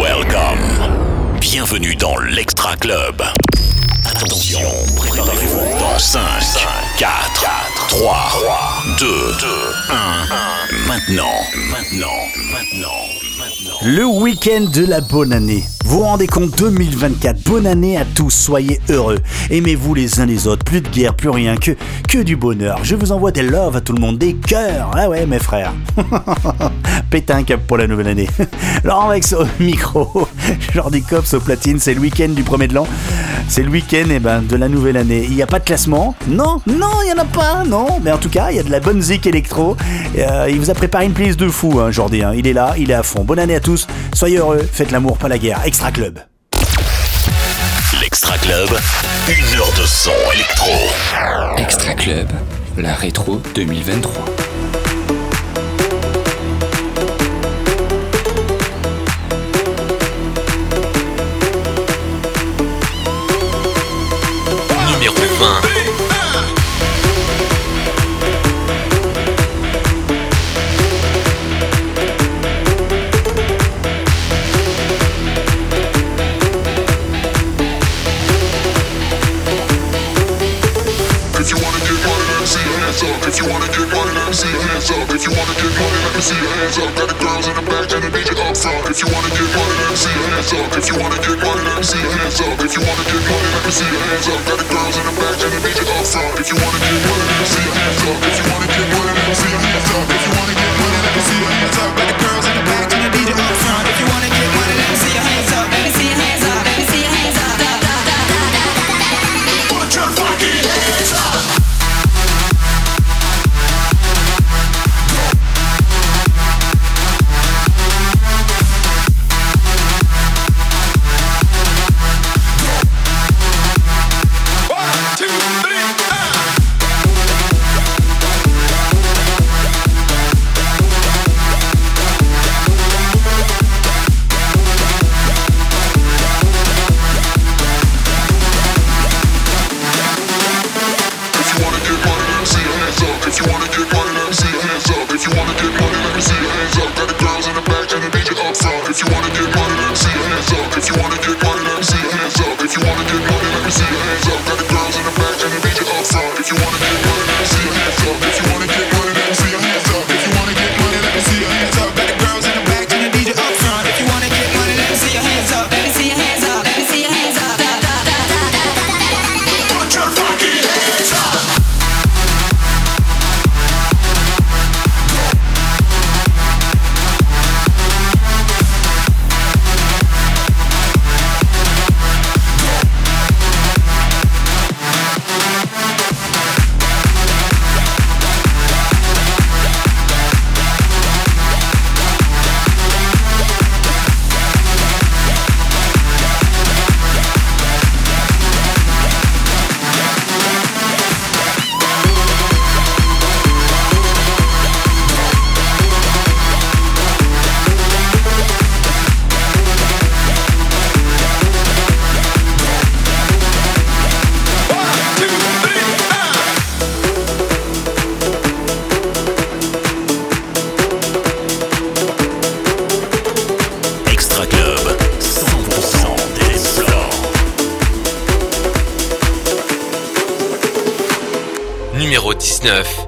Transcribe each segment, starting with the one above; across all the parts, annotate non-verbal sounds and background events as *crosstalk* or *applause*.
Welcome. Bienvenue dans l'Extra Club. Attention, préparez-vous dans 5, 4, 3, 2, 1. Maintenant, maintenant, maintenant, maintenant. Le week-end de la bonne année. Vous vous rendez compte 2024, bonne année à tous, soyez heureux. Aimez-vous les uns les autres, plus de guerre, plus rien, que, que du bonheur. Je vous envoie des love à tout le monde, des cœurs. Ah ouais mes frères. *laughs* Pétain cap pour la nouvelle année. *laughs* Laurent Vex au micro, *laughs* Jordi Cops au platine, c'est le week-end du premier de l'an. C'est le week-end eh ben, de la nouvelle année. Il n'y a pas de classement? Non, non, il n'y en a pas, non. Mais en tout cas, il y a la bonne zik électro. Euh, il vous a préparé une playlist de fou, hein, Jordi. hein. Il est là, il est à fond. Bonne année à tous, soyez heureux, faites l'amour, pas la guerre. Extra Club. L'Extra Club, une heure de son électro. Extra Club, la rétro 2023. Numéro 20. Me see your hands up. Got the girls in the back and the DJ up front. If you wanna get money, let me see your hands up. If you wanna get money, let me see your hands up. If you wanna get money, let me see your hands up. Got the girls in the back and the DJ up front. If you wanna get money, let me see your hands up. If you wanna get money, let me see your hands up. If you wanna get money, let me see your hands up. Got the girls in the back and the DJ up front. If you wanna get money, let me see your hands up. Numéro 19.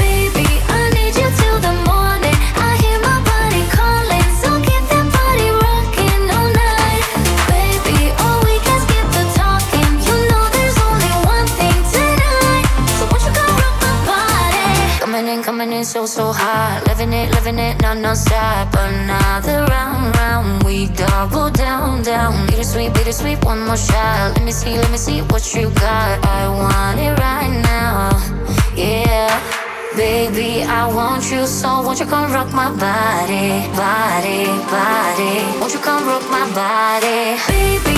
Living it, living it, no, no stop. Another round, round. We double down, down. Bittersweet, bittersweet, one more shot. Let me see, let me see what you got. I want it right now. Yeah. Baby, I want you so won't you come rock my body, body, body? Won't you come rock my body? Baby,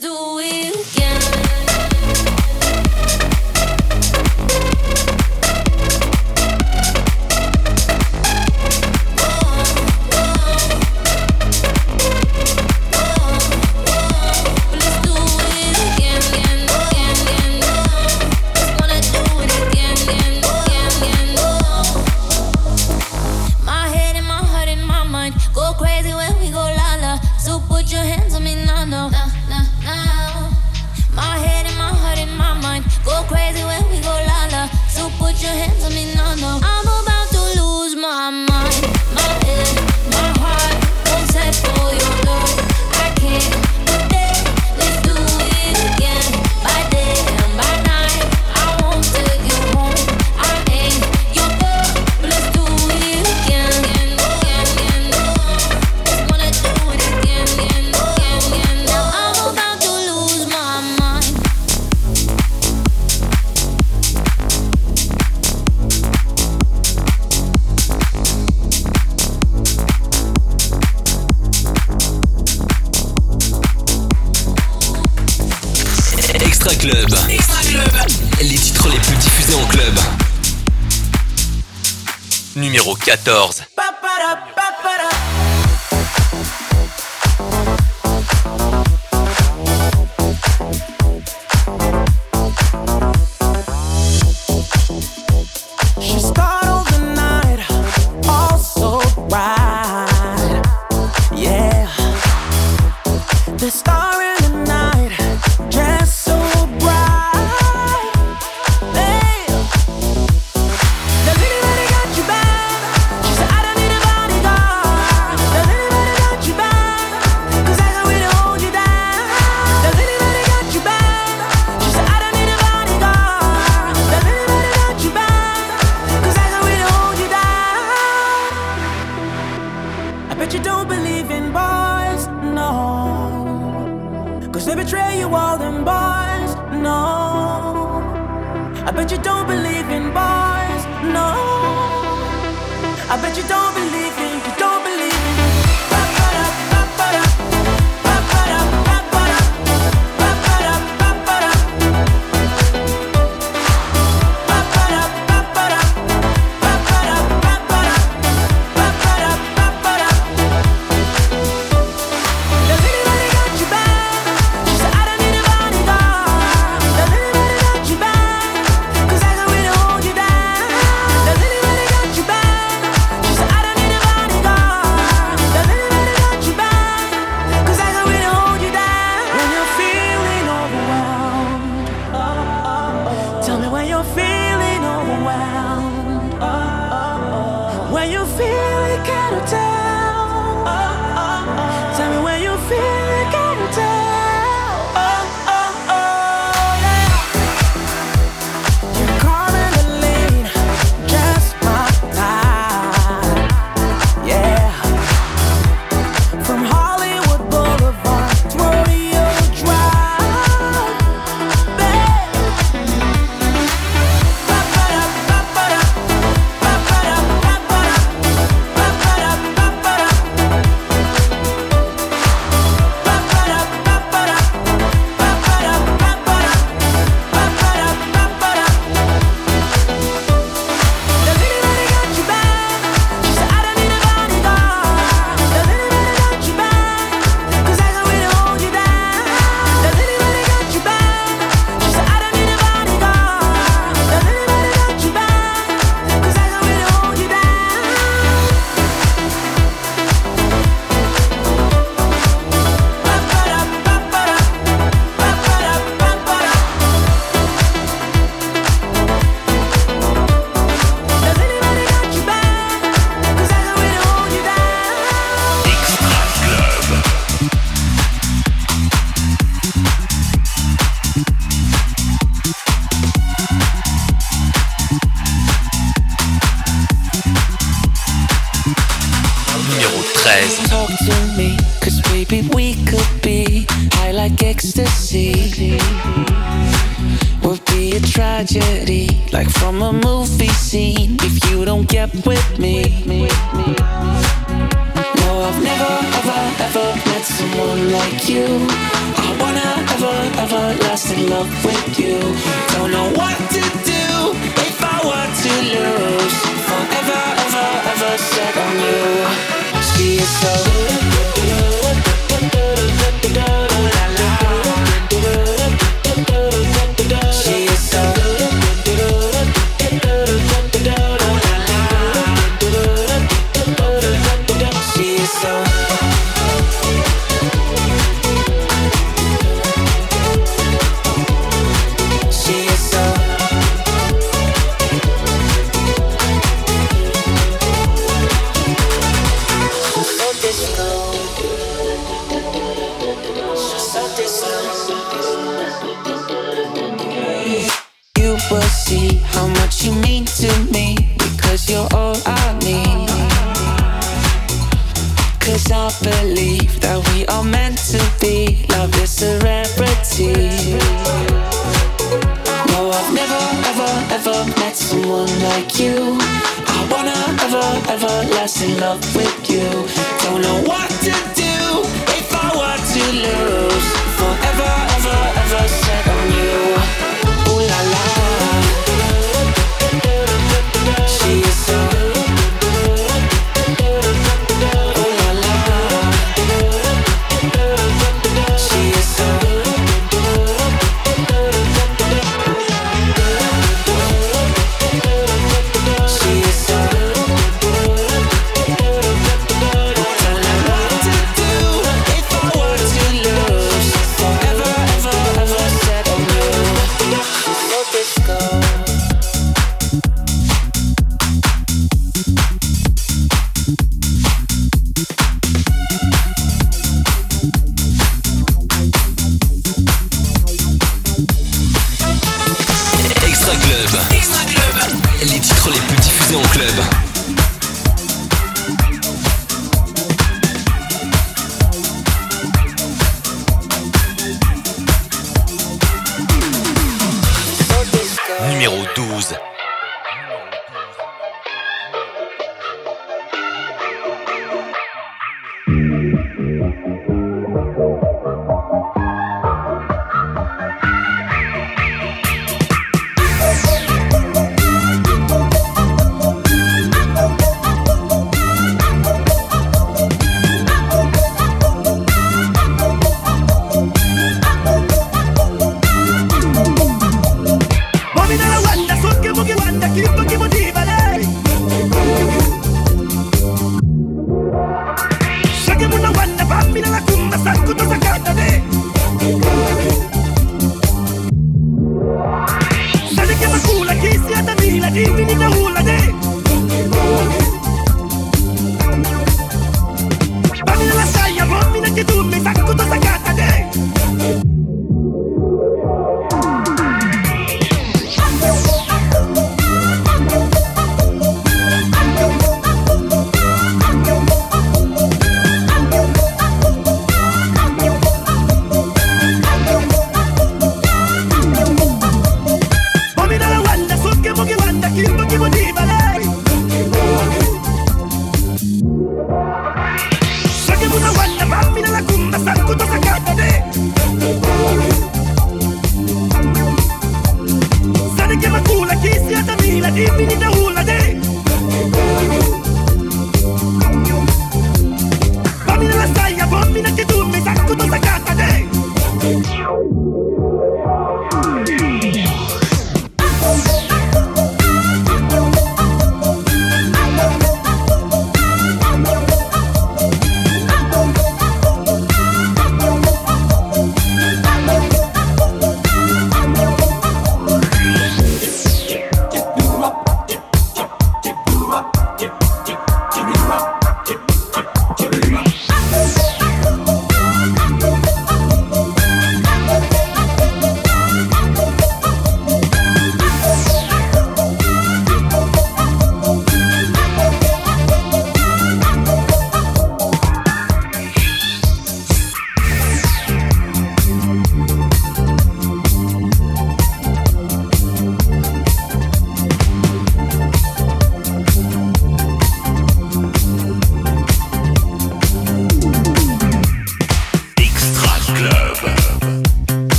do it in love with you. Don't know what to do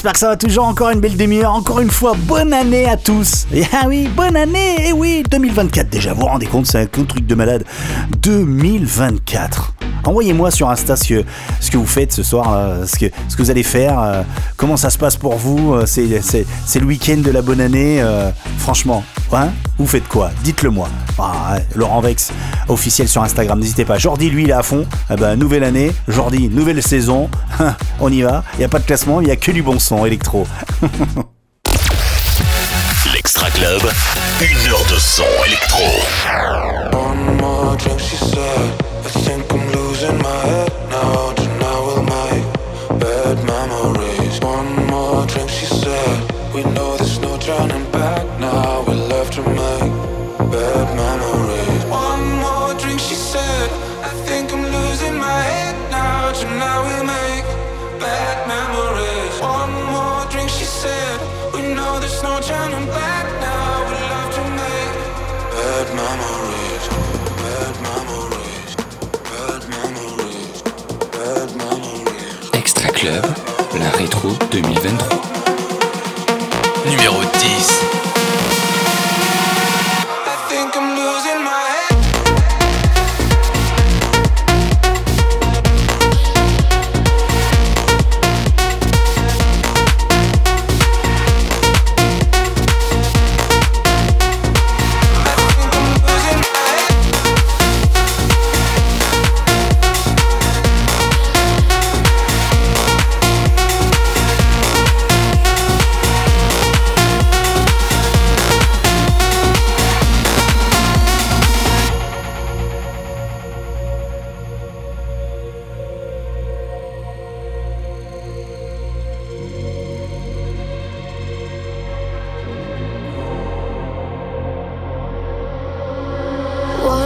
J'espère que ça va toujours encore une belle demi-heure. Encore une fois, bonne année à tous. Et ah oui, bonne année. Et oui, 2024 déjà. Vous vous rendez compte, c'est un truc de malade. 2024. Envoyez-moi sur Insta ce que, ce que vous faites ce soir, là, ce, que, ce que vous allez faire, euh, comment ça se passe pour vous. euh, C'est, c'est, c'est le week-end de la bonne année. euh, franchement, hein, vous faites quoi? Dites-le moi. Ah, Laurent Vex, officiel sur Instagram, n'hésitez pas. Jordi, lui, il est à fond. Eh ben, nouvelle année, Jordi, nouvelle saison. *laughs* On y va. Il n'y a pas de classement, il n'y a que du bon son électro. *laughs* L'Extra Club, une heure de son électro. Head 2023.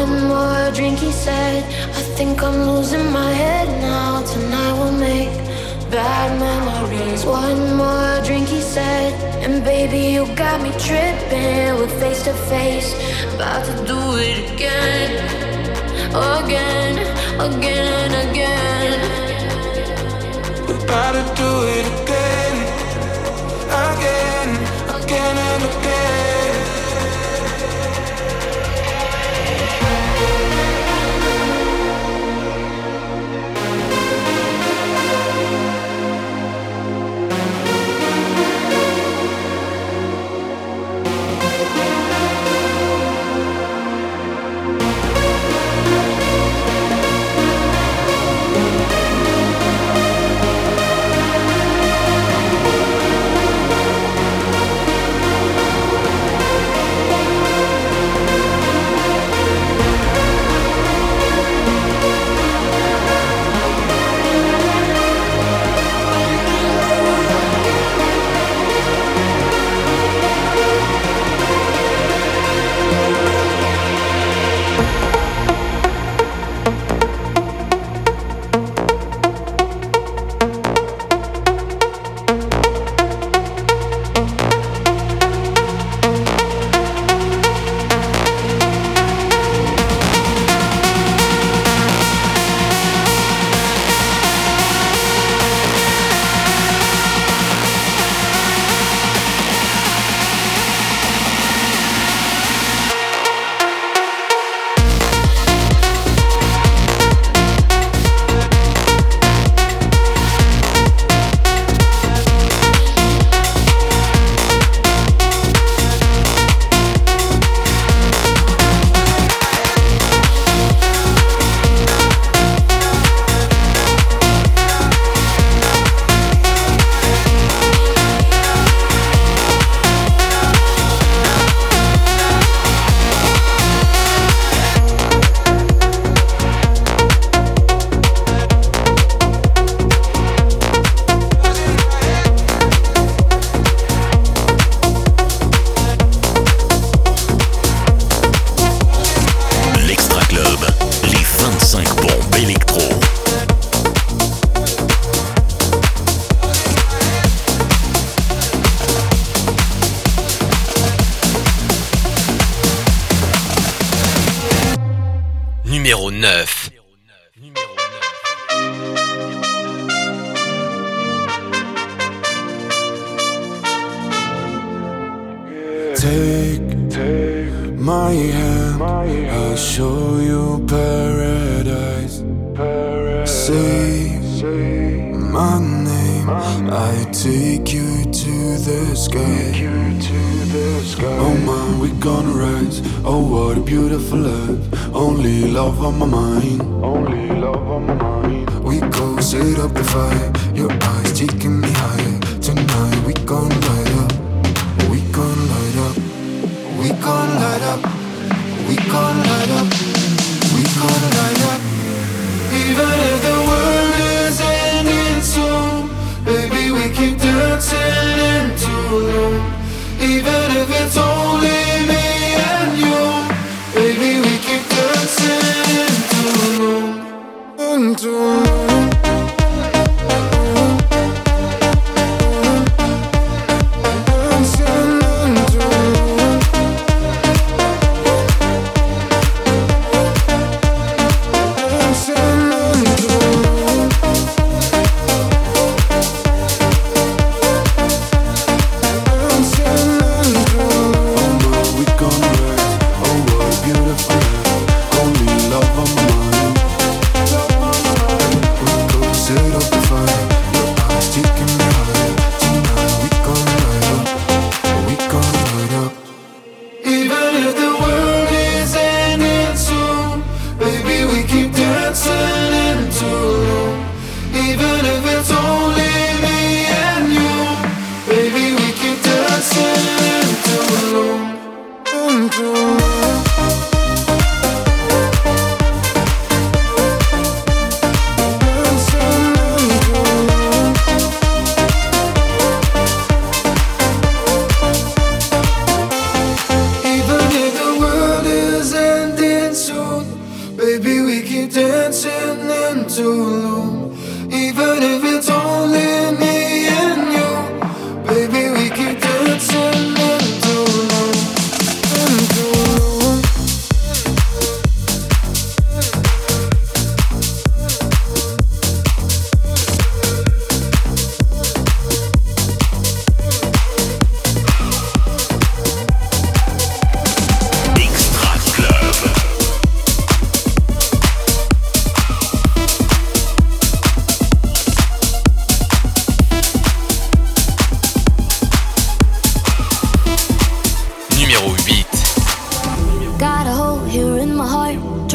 One more drink, he said. I think I'm losing my head now. Tonight will make bad memories. One more drink, he said. And baby, you got me tripping. We're face to face, about to do it again, again, again, again. We're about to do it again, again, again, and again.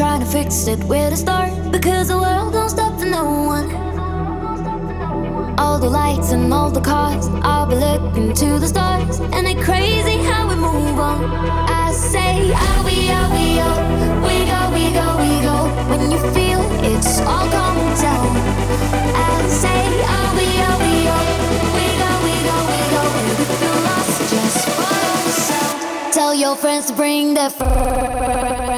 trying to fix it where to start. Because the world don't stop for no one. All the lights and all the cars i'll be looking to the stars. And it crazy how we move on? I say are we are we are we go we go we go. When you feel it's all gone down. I say are we are we are we go we go we go. When you feel lost just follow the sound tell your friends to bring their fr-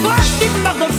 la fièvre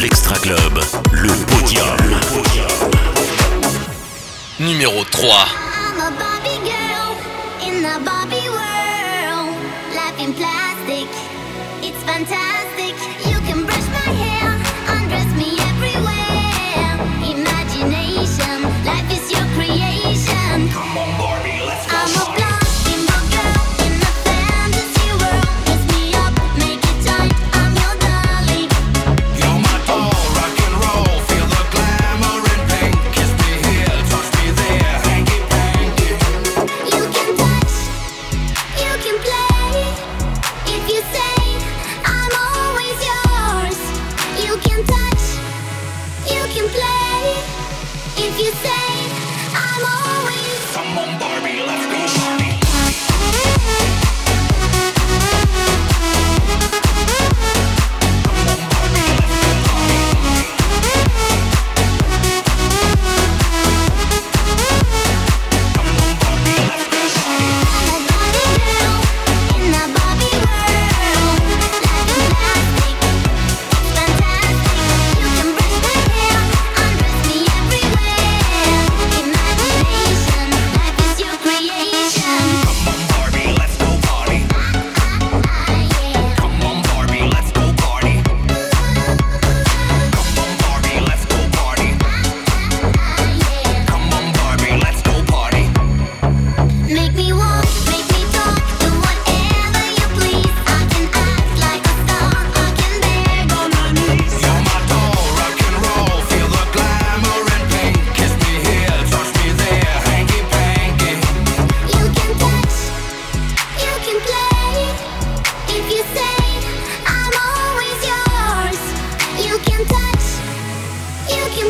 l'Extra Club, le podium. Numéro 3. I'm a Barbie girl in the Barbie world. Life in plastic, it's fantastic.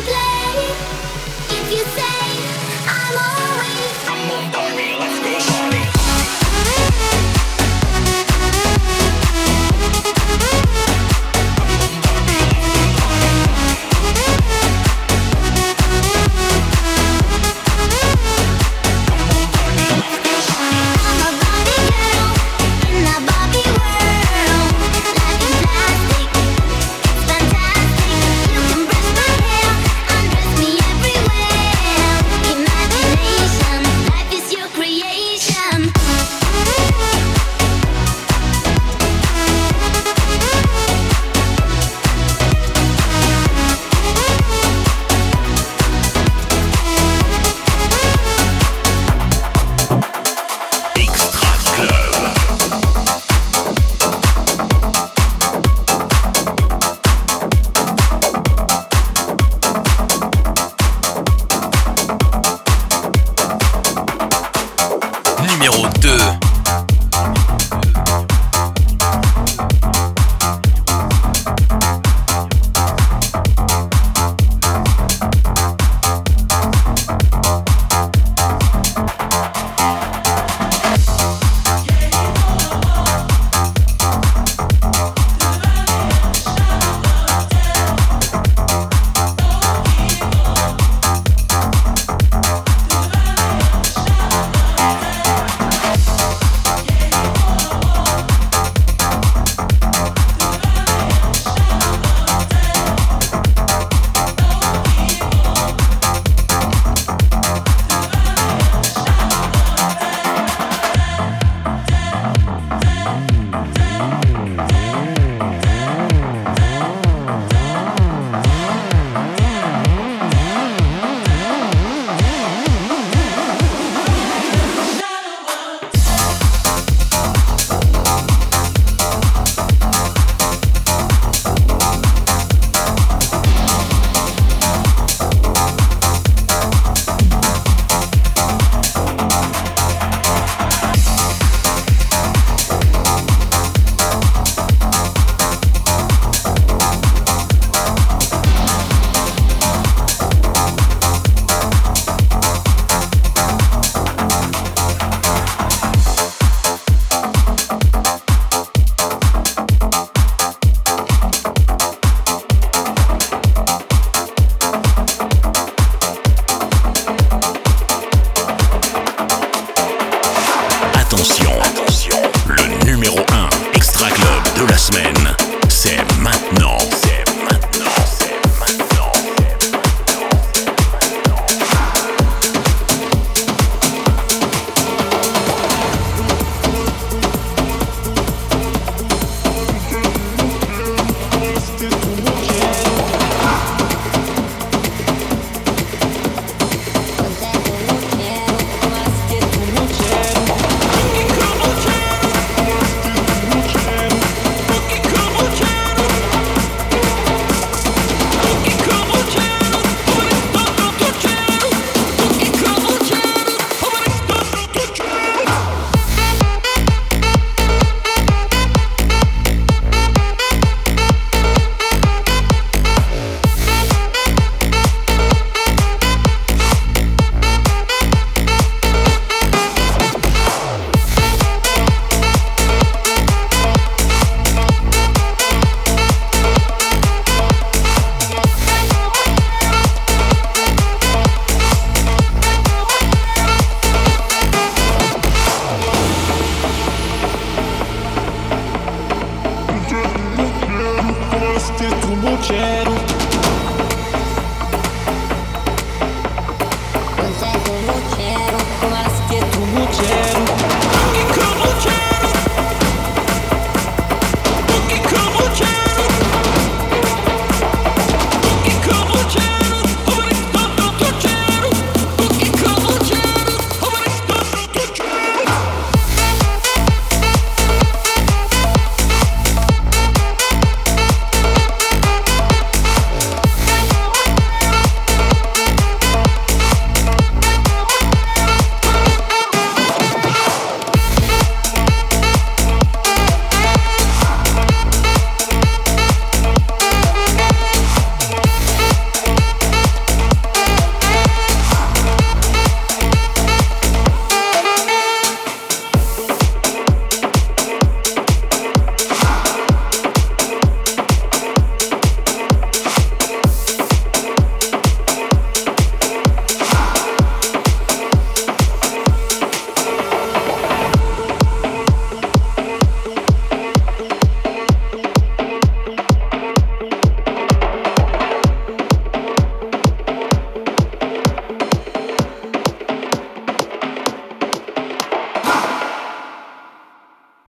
play. If you say I'm always